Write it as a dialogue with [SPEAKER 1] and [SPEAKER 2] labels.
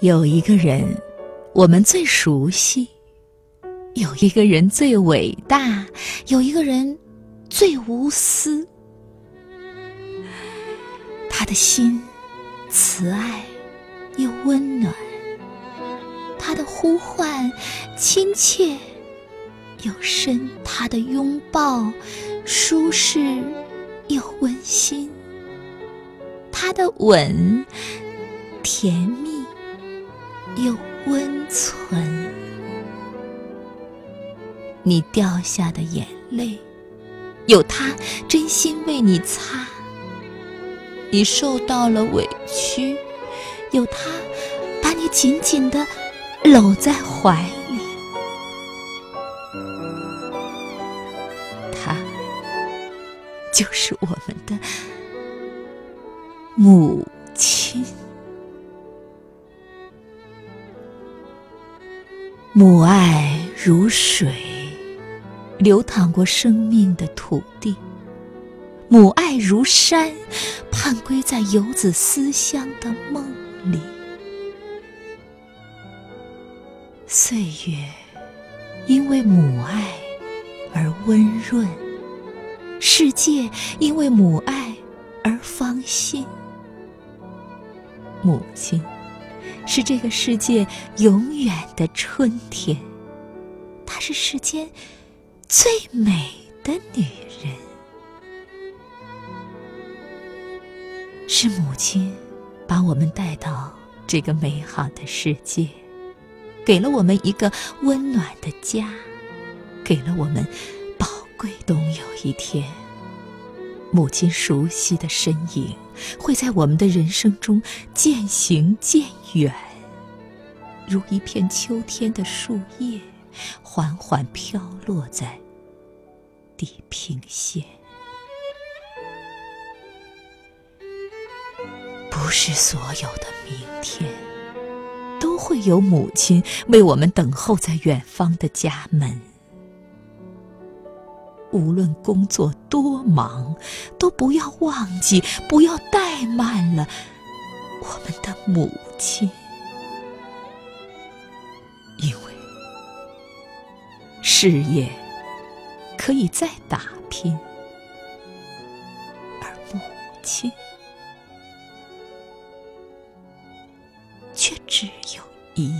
[SPEAKER 1] 有一个人，我们最熟悉；有一个人最伟大；有一个人最无私。他的心慈爱又温暖，他的呼唤亲切又深，他的拥抱舒适又温馨，他的吻甜蜜。又温存，你掉下的眼泪，有他真心为你擦；你受到了委屈，有他把你紧紧的搂在怀里。他就是我们的母母爱如水，流淌过生命的土地；母爱如山，盼归在游子思乡的梦里。岁月因为母爱而温润，世界因为母爱而芳心。母亲。是这个世界永远的春天，她是世间最美的女人，是母亲把我们带到这个美好的世界，给了我们一个温暖的家，给了我们宝贵。总有一天，母亲熟悉的身影。会在我们的人生中渐行渐远，如一片秋天的树叶，缓缓飘落在地平线。不是所有的明天，都会有母亲为我们等候在远方的家门。无论工作多忙，都不要忘记，不要怠慢了我们的母亲，因为事业可以再打拼，而母亲却只有一。